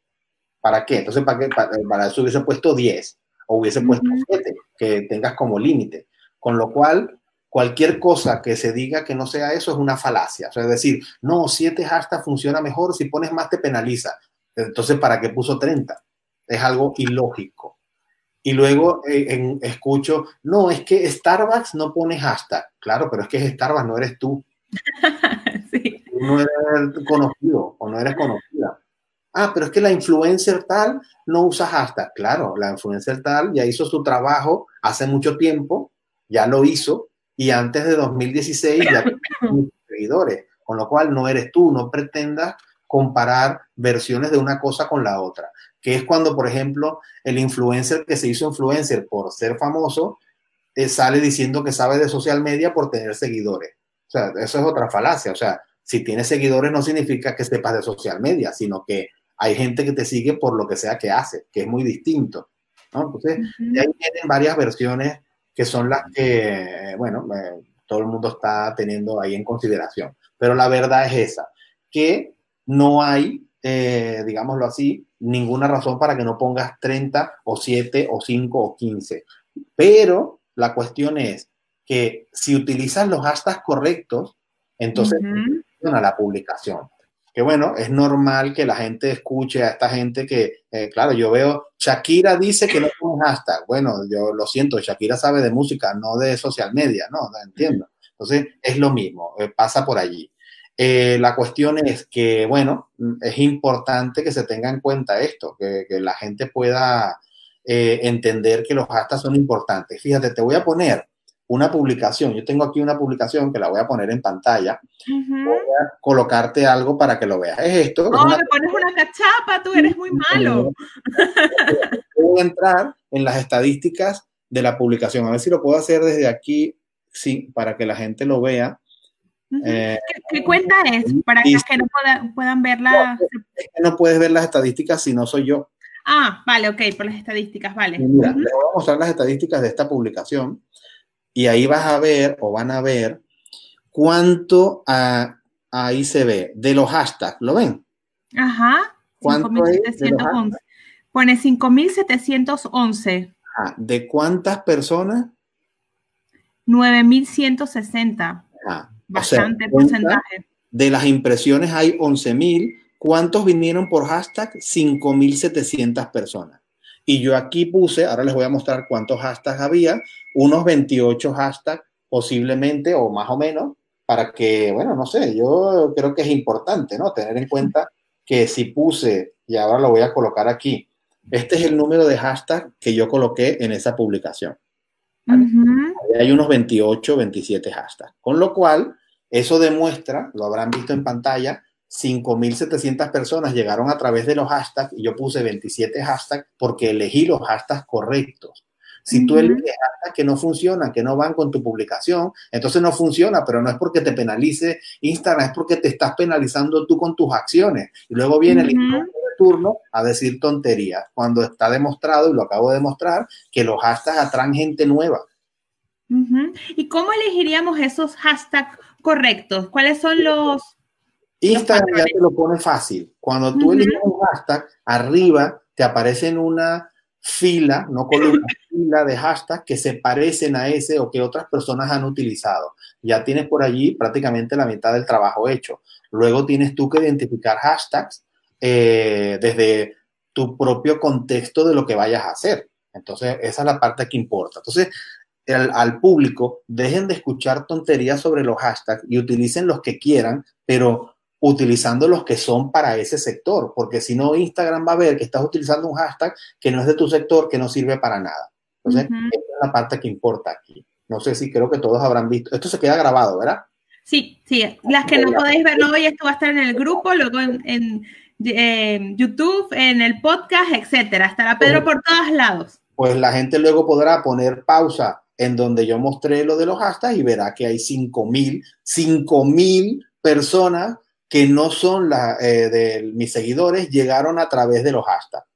¿Para qué? Entonces, ¿para, qué? para, eso hubiese puesto 10 o hubiese puesto 7, que tengas como límite. Con lo cual, cualquier cosa que se diga que no sea eso es una falacia. O sea, es decir, no, 7 hashtags funciona mejor, si pones más te penaliza. Entonces, ¿para qué puso 30? es algo ilógico. Y luego eh, escucho, no, es que Starbucks no pone hashtag. Claro, pero es que es Starbucks, no eres tú. sí. no eres conocido o no eres conocida. Ah, pero es que la influencer tal no usa hashtag. Claro, la influencer tal ya hizo su trabajo hace mucho tiempo, ya lo hizo, y antes de 2016 ya seguidores. Con lo cual no eres tú, no pretendas comparar versiones de una cosa con la otra que es cuando, por ejemplo, el influencer que se hizo influencer por ser famoso, eh, sale diciendo que sabe de social media por tener seguidores. O sea, eso es otra falacia. O sea, si tienes seguidores no significa que sepas de social media, sino que hay gente que te sigue por lo que sea que hace, que es muy distinto. Entonces, ahí tienen varias versiones que son las que, bueno, eh, todo el mundo está teniendo ahí en consideración. Pero la verdad es esa, que no hay, eh, digámoslo así, ninguna razón para que no pongas 30 o 7 o 5 o 15. Pero la cuestión es que si utilizas los hashtags correctos, entonces funciona la publicación. Que bueno, es normal que la gente escuche a esta gente que, eh, claro, yo veo, Shakira dice que no pone hashtag. Bueno, yo lo siento, Shakira sabe de música, no de social media, ¿no? entiendo. Entonces, es lo mismo, eh, pasa por allí. Eh, la cuestión es que, bueno, es importante que se tenga en cuenta esto, que, la gente pueda entender que los hashtags son importantes. Fíjate, te voy a poner una publicación. Yo tengo aquí una publicación que la voy a poner en pantalla. Voy a colocarte algo para que lo veas. Es esto. No, me pones una cachapa, tú eres muy malo. Voy a entrar en las estadísticas de la publicación. A ver si lo puedo hacer desde aquí, sí, para que la gente lo vea. Eh, ¿Qué, cuenta es? Para que no puedan verla. No, puedes ver las estadísticas si no soy yo. Ah, vale, ok, por las estadísticas, vale. Mira, les voy a mostrar las estadísticas de esta publicación y ahí vas a ver o van a ver cuánto ah, ahí se ve de los hashtags, ¿lo ven? Ajá. ¿Cuánto 5, Pone 5.711. ¿De cuántas personas? 9.160. Ajá. Bastante porcentaje. De las impresiones hay 11.000. ¿Cuántos vinieron por hashtag? 5.700 personas. Y yo aquí puse, ahora les voy a mostrar cuántos hashtags había, unos 28 hashtags posiblemente o más o menos, para que, bueno, no sé, yo creo que es importante, ¿no? Tener en cuenta que si puse, y ahora lo voy a colocar aquí, este es el número de hashtags que yo coloqué en esa publicación. Hay unos 28, 27 hashtags. Con lo cual, eso demuestra, lo habrán visto en pantalla, 5.700 personas llegaron a través de los hashtags y yo puse 27 hashtags porque elegí los hashtags correctos. Si tú eliges hashtags que no funcionan, que no van con tu publicación, entonces no funciona, pero no es porque te penalice Instagram, es porque te estás penalizando tú con tus acciones. Y luego viene el de turno a decir tonterías, cuando está demostrado, y lo acabo de demostrar, que los hashtags atraen gente nueva. ¿Y cómo elegiríamos esos hashtags correctos? ¿Cuáles son los... Instagram ya te lo pone fácil. Cuando tú eliges un hashtag, arriba te aparece en una fila, no columna, fila de hashtags que se parecen a ese o que otras personas han utilizado. Ya tienes por allí prácticamente la mitad del trabajo hecho. Luego tienes tú que identificar hashtags eh, desde tu propio contexto de lo que vayas a hacer. Entonces, esa es la parte que importa. Entonces, al público, dejen de escuchar tonterías sobre los hashtags y utilicen los que quieran, pero utilizando los que son para ese sector, porque si no, Instagram va a ver que estás utilizando un hashtag que no es de tu sector, que no sirve para nada. Entonces, esa es la parte que importa aquí. No sé si creo que todos habrán visto. Esto se queda grabado, ¿verdad? Sí, sí. Las que no podéis verlo hoy, esto va a estar en el grupo, luego en, YouTube, en el podcast, etcétera. Estará Pedro por todos lados. Pues la gente luego podrá poner pausa en donde yo mostré lo de los hashtags y verá que hay 5.000, 5.000 personas que no son la, eh, de mis seguidores, llegaron a través de los hashtags.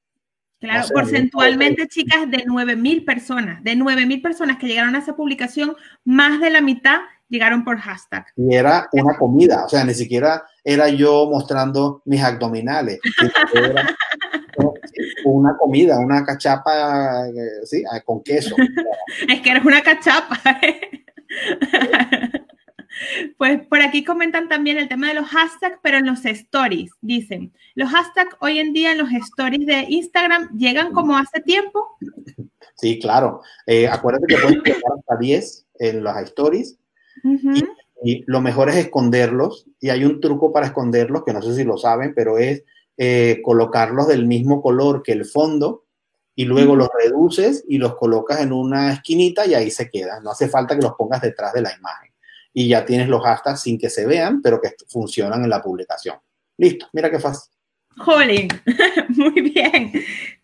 Claro, porcentualmente, chicas, de 9.000 personas, de 9.000 personas que llegaron a esa publicación, más de la mitad llegaron por hashtag. Y era una comida, o sea, ni siquiera era yo mostrando mis abdominales. Era una comida, una cachapa, eh, sí, ah, con queso. es que eres una cachapa. Pues por aquí comentan también el tema de los hashtags, pero en los stories. Dicen, los hashtags hoy en día en los stories de Instagram llegan como hace tiempo. Sí, claro. Eh, acuérdate que puedes llegar hasta 10 en las stories. y, lo mejor es esconderlos. Y hay un truco para esconderlos, que no sé si lo saben, pero es eh, colocarlos del mismo color que el fondo y luego los reduces y los colocas en una esquinita y ahí se quedan. No hace falta que los pongas detrás de la imagen y ya tienes los hashtags sin que se vean, pero que funcionan en la publicación. Listo, mira qué fácil. Jolín, muy bien.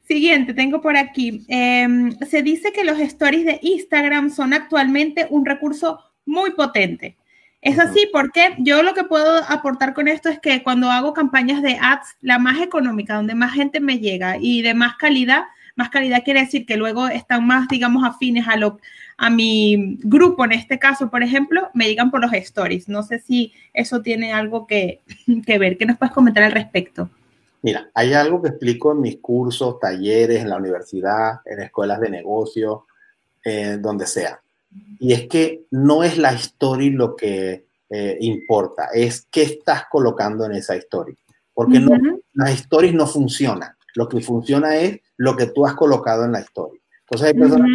Siguiente, tengo por aquí. Em, se dice que los stories de Instagram son actualmente un recurso muy potente. Es así porque yo lo que puedo aportar con esto es que cuando hago campañas de ads, la más económica, donde más gente me llega y de más calidad, más calidad quiere decir que luego están más, digamos, afines a, lo, a mi grupo, en este caso, por ejemplo, me llegan por los stories. No sé si eso tiene algo que, ver. ¿Qué nos puedes comentar al respecto? Mira, hay algo que explico en mis cursos, talleres, en la universidad, en escuelas de negocio, eh, donde sea. Y es que no es la story lo que eh, importa, es qué estás colocando en esa story. Porque no, las stories no funcionan. Lo que funciona es lo que tú has colocado en la story. Entonces hay personas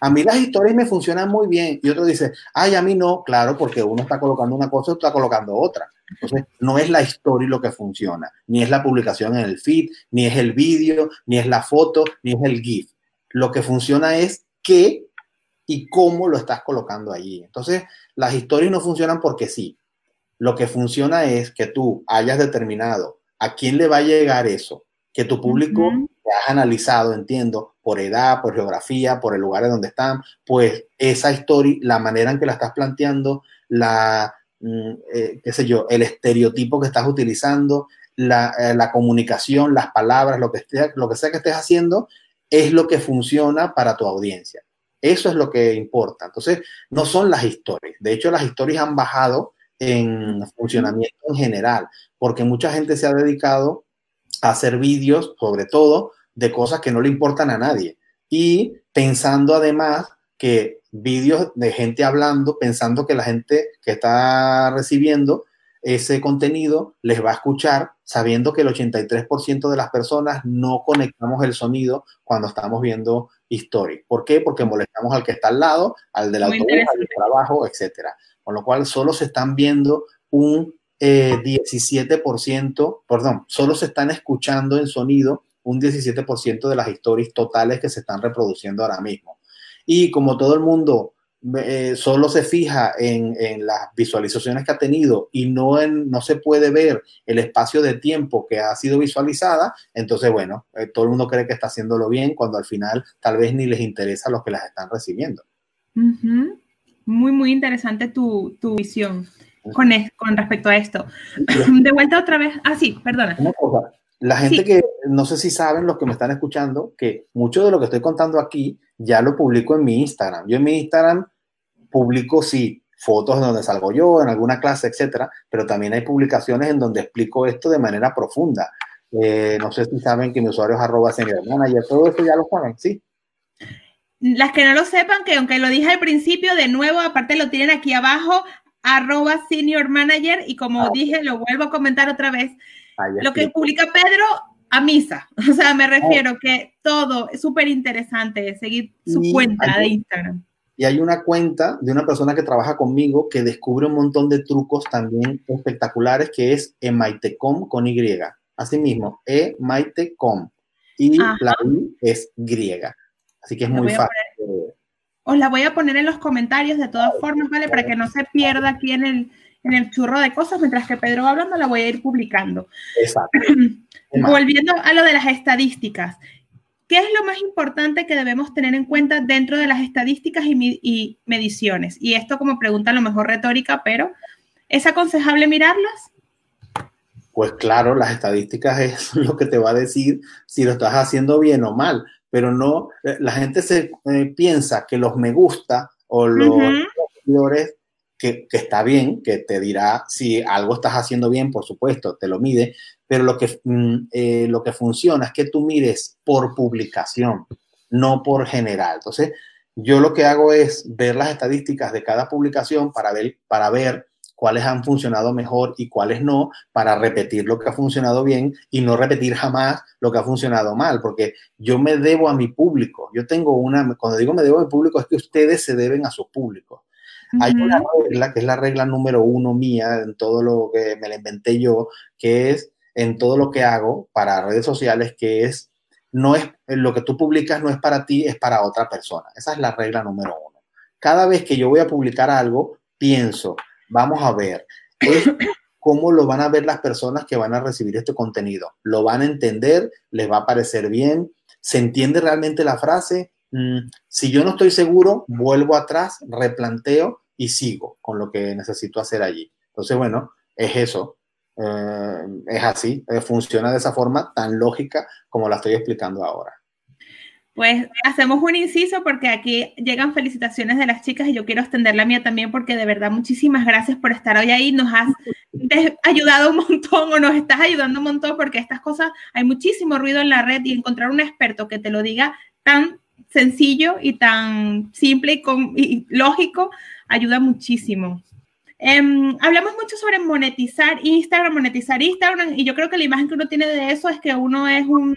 a mí las historias me funcionan muy bien y otro dice, ay, a mí no, claro, porque uno está colocando una cosa y otro está colocando otra. Entonces, no es la historia lo que funciona, ni es la publicación en el feed, ni es el vídeo, ni es la foto, ni es el GIF. Lo que funciona es qué y cómo lo estás colocando allí. Entonces, las historias no funcionan porque sí. Lo que funciona es que tú hayas determinado a quién le va a llegar eso, que tu público te has analizado, entiendo, por edad, por geografía, por el lugar en donde están, pues esa historia, la manera en que la estás planteando, la, mm, eh, qué sé yo, el estereotipo que estás utilizando, la, eh, la comunicación, las palabras, lo que, esté, lo que sea que estés haciendo, es lo que funciona para tu audiencia. Eso es lo que importa. Entonces, no son las historias. De hecho, las historias han bajado en funcionamiento en general, porque mucha gente se ha dedicado a hacer vídeos, sobre todo, de cosas que no le importan a nadie. Y pensando además que vídeos de gente hablando, pensando que la gente que está recibiendo ese contenido les va a escuchar, sabiendo que el 83% de las personas no conectamos el sonido cuando estamos viendo historias. ¿Por qué? Porque molestamos al que está al lado, al del autobús, al del trabajo, etcétera. Con lo cual solo se están viendo un 17%, eh, perdón, solo se están escuchando en sonido un 17% de las historias totales que se están reproduciendo ahora mismo. Y como todo el mundo eh, solo se fija en, las visualizaciones que ha tenido y no, en, no se puede ver el espacio de tiempo que ha sido visualizada, entonces, bueno, eh, todo el mundo cree que está haciéndolo bien cuando al final tal vez ni les interesa a los que las están recibiendo. Muy, muy interesante tu, tu visión con, con respecto a esto. De vuelta otra vez. Ah, sí, perdona. La gente que, no sé si saben los que me están escuchando, que mucho de lo que estoy contando aquí ya lo publico en mi Instagram. Yo en mi Instagram publico, sí, fotos en donde salgo yo, en alguna clase, etcétera, pero también hay publicaciones en donde explico esto de manera profunda. Eh, no sé si saben que mi usuario es arroba senior manager, todo eso ya lo saben, ¿sí? Las que no lo sepan, que aunque lo dije al principio, de nuevo, aparte lo tienen aquí abajo, arroba senior manager, y como ah, dije, lo vuelvo a comentar otra vez, lo que publica Pedro a misa, o sea, me refiero oh. que todo es súper interesante, seguir su cuenta de Instagram. Y hay una cuenta de una persona que trabaja conmigo que descubre un montón de trucos también espectaculares, que es emaitecom con Y. Así mismo, emaitecom. Y la I es griega. Así que es muy fácil. os la voy a poner en los comentarios de todas formas, ¿vale? Para que no se pierda aquí en el, en el churro de cosas, mientras que Pedro va hablando, la voy a ir publicando. Exacto. Volviendo a lo de las estadísticas. ¿Qué es lo más importante que debemos tener en cuenta dentro de las estadísticas y, mediciones? Y esto como pregunta a lo mejor retórica, pero ¿es aconsejable mirarlas? Pues claro, las estadísticas es lo que te va a decir si lo estás haciendo bien o mal, pero no, eh, la gente se eh, piensa que los me gusta o los seguidores que, está bien, que te dirá si algo estás haciendo bien, por supuesto, te lo mide, pero lo que, mm, eh, lo que funciona es que tú mires por publicación, no por general. Entonces, yo lo que hago es ver las estadísticas de cada publicación para ver, para ver cuáles han funcionado mejor y cuáles no, para repetir lo que ha funcionado bien y no repetir jamás lo que ha funcionado mal, porque yo me debo a mi público. Yo tengo una, cuando digo me debo a mi público, es que ustedes se deben a su público. Hay una regla, que es la regla número uno mía en todo lo que me la inventé yo, que es en todo lo que hago para redes sociales, que es, no es, lo que tú publicas no es para ti, es para otra persona. Esa es la regla número uno. Cada vez que yo voy a publicar algo, pienso, vamos a ver, cómo lo van a ver las personas que van a recibir este contenido. ¿Lo van a entender? ¿Les va a parecer bien? ¿Se entiende realmente la frase? Mm, si yo no estoy seguro, vuelvo atrás, replanteo y sigo con lo que necesito hacer allí. Entonces, bueno, es eso. Eh, es así, eh, funciona de esa forma tan lógica como la estoy explicando ahora. Pues hacemos un inciso porque aquí llegan felicitaciones de las chicas y yo quiero extender la mía también porque de verdad muchísimas gracias por estar hoy ahí. Nos has ayudado un montón o nos estás ayudando un montón porque estas cosas hay muchísimo ruido en la red y encontrar un experto que te lo diga tan sencillo y tan simple y, lógico ayuda muchísimo. Em, hablamos mucho sobre monetizar Instagram, monetizar Instagram, y yo creo que la imagen que uno tiene de eso es que uno es un,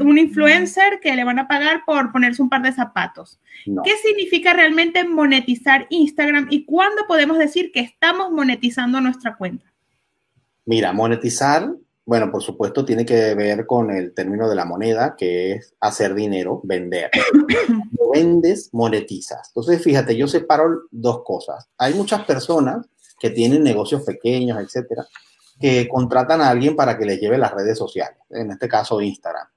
un influencer que le van a pagar por ponerse un par de zapatos. ¿Qué significa realmente monetizar Instagram y cuándo podemos decir que estamos monetizando nuestra cuenta? Mira, monetizar bueno, por supuesto, tiene que ver con el término de la moneda, que es hacer dinero, vender. Lo vendes, monetizas. Entonces, fíjate, yo separo dos cosas. Hay muchas personas que tienen negocios pequeños, etcétera, que contratan a alguien para que les lleve las redes sociales, en este caso Instagram.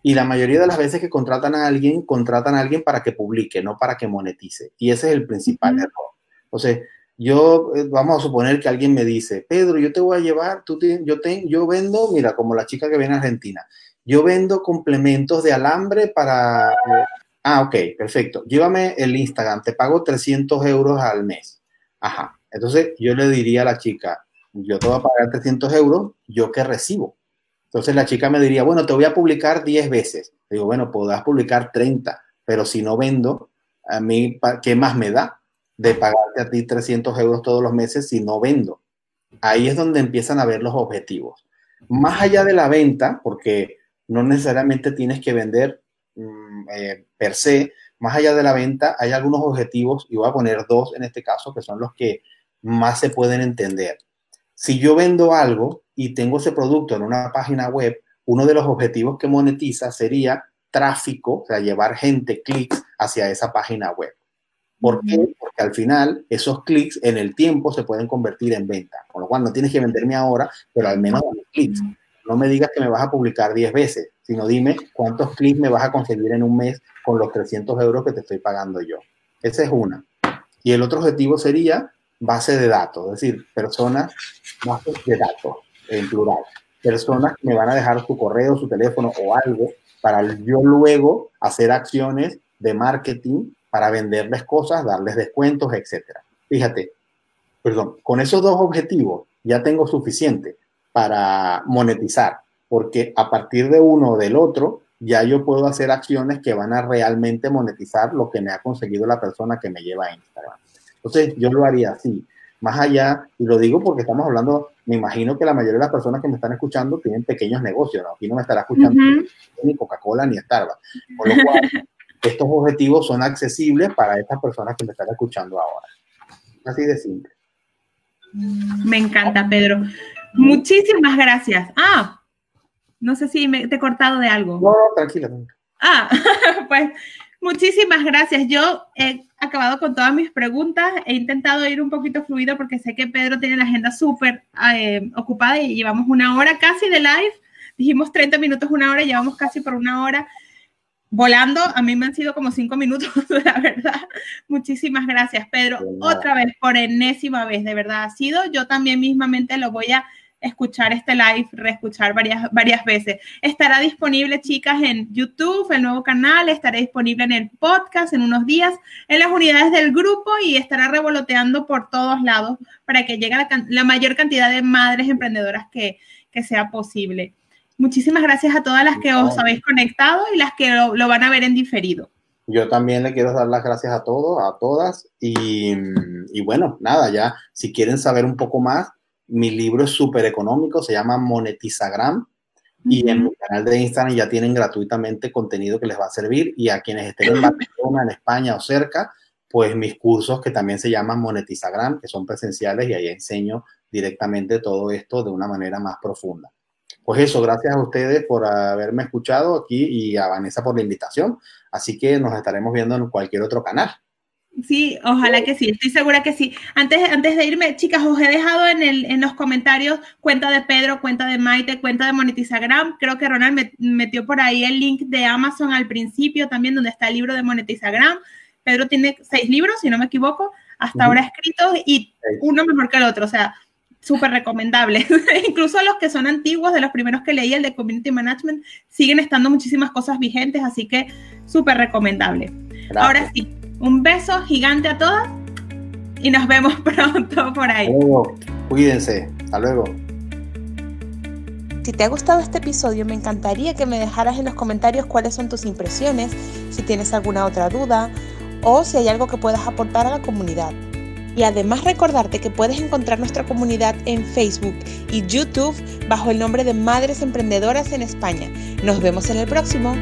Y la mayoría de las veces que contratan a alguien, contratan a alguien para que publique, no para que monetice. Y ese es el principal error. Entonces, yo, eh, vamos a suponer que alguien me dice, Pedro, yo te voy a llevar, tú yo, te, yo vendo, mira, como la chica que viene a Argentina, yo vendo complementos de alambre para... Eh, ah, ok, perfecto. Llévame el Instagram, te pago 300 euros al mes. Ajá. Entonces yo le diría a la chica, yo te voy a pagar 300 euros, ¿yo qué recibo? Entonces la chica me diría, bueno, te voy a publicar 10 veces. Digo, bueno, podrás publicar 30, pero si no vendo, a mí, ¿qué más me da? De pagarte a ti 300 euros todos los meses si no vendo. Ahí es donde empiezan a ver los objetivos. Más allá de la venta, porque no necesariamente tienes que vender mm, eh, per se, más allá de la venta hay algunos objetivos, y voy a poner dos en este caso, que son los que más se pueden entender. Si yo vendo algo y tengo ese producto en una página web, uno de los objetivos que monetiza sería tráfico, o sea, llevar gente, clics hacia esa página web. ¿Por qué? Porque al final esos clics en el tiempo se pueden convertir en venta. Con lo cual no tienes que venderme ahora, pero al menos dame clics. No me digas que me vas a publicar 10 veces, sino dime cuántos clics me vas a conseguir en un mes con los 300 euros que te estoy pagando yo. Esa es una. Y el otro objetivo sería base de datos, es decir, personas, bases de datos en plural. Personas que me van a dejar su correo, su teléfono o algo para yo luego hacer acciones de marketing para venderles cosas, darles descuentos, etcétera. Fíjate, perdón, con esos dos objetivos ya tengo suficiente para monetizar. porque a partir de uno o del otro, ya yo puedo hacer acciones que van a realmente monetizar lo que me ha conseguido la persona que me lleva a Instagram. Entonces, yo lo haría así. Más allá, y lo digo porque estamos hablando, me imagino que la mayoría de las personas que me están escuchando tienen pequeños negocios, ¿no? Aquí no me estará escuchando ni Coca-Cola ni Starbucks. Por lo cual, estos objetivos son accesibles para estas personas que me están escuchando ahora. Así de simple. Me encanta, Pedro. Muchísimas gracias. Ah, no sé si me, te he cortado de algo. No, no, tranquila. Ah, pues muchísimas gracias. Yo he acabado con todas mis preguntas. He intentado ir un poquito fluido porque sé que Pedro tiene la agenda súper eh, ocupada y llevamos una hora casi de live. Dijimos 30 minutos, una hora, llevamos casi por una hora volando. A mí me han sido como cinco minutos, la verdad. Muchísimas gracias, Pedro. Otra vez, por enésima vez, de verdad ha sido. Yo también mismamente lo voy a escuchar este live, reescuchar varias, varias veces. Estará disponible, chicas, en YouTube, el nuevo canal, estará disponible en el podcast en unos días, en las unidades del grupo y estará revoloteando por todos lados para que llegue la, mayor cantidad de madres emprendedoras que, que sea posible. Muchísimas gracias a todas las que os habéis conectado y las que lo, van a ver en diferido. Yo también le quiero dar las gracias a todos, a todas. Y, y, bueno, nada, ya si quieren saber un poco más, mi libro es súper económico, se llama Monetizagram. Y en mi canal de Instagram ya tienen gratuitamente contenido que les va a servir. Y a quienes estén en Barcelona, en España o cerca, pues mis cursos que también se llaman Monetizagram, que son presenciales y ahí enseño directamente todo esto de una manera más profunda. Pues eso, gracias a ustedes por haberme escuchado aquí y a Vanessa por la invitación. Así que nos estaremos viendo en cualquier otro canal. Sí, ojalá que sí, estoy segura que sí. Antes, antes de irme, chicas, os he dejado en, el, en los comentarios cuenta de Pedro, cuenta de Maite, cuenta de Monetizagram. Creo que Ronald me, metió por ahí el link de Amazon al principio también, donde está el libro de Monetizagram. Pedro tiene seis libros, si no me equivoco, hasta ahora escritos y uno mejor que el otro, o sea, súper recomendable. Incluso los que son antiguos, de los primeros que leí, el de Community Management, siguen estando muchísimas cosas vigentes, así que súper recomendable. Ahora sí, un beso gigante a todas y nos vemos pronto por ahí. Cuídense. Hasta luego. Si te ha gustado este episodio, me encantaría que me dejaras en los comentarios cuáles son tus impresiones, si tienes alguna otra duda o si hay algo que puedas aportar a la comunidad. Y además recordarte que puedes encontrar nuestra comunidad en Facebook y YouTube bajo el nombre de Madres Emprendedoras en España. Nos vemos en el próximo.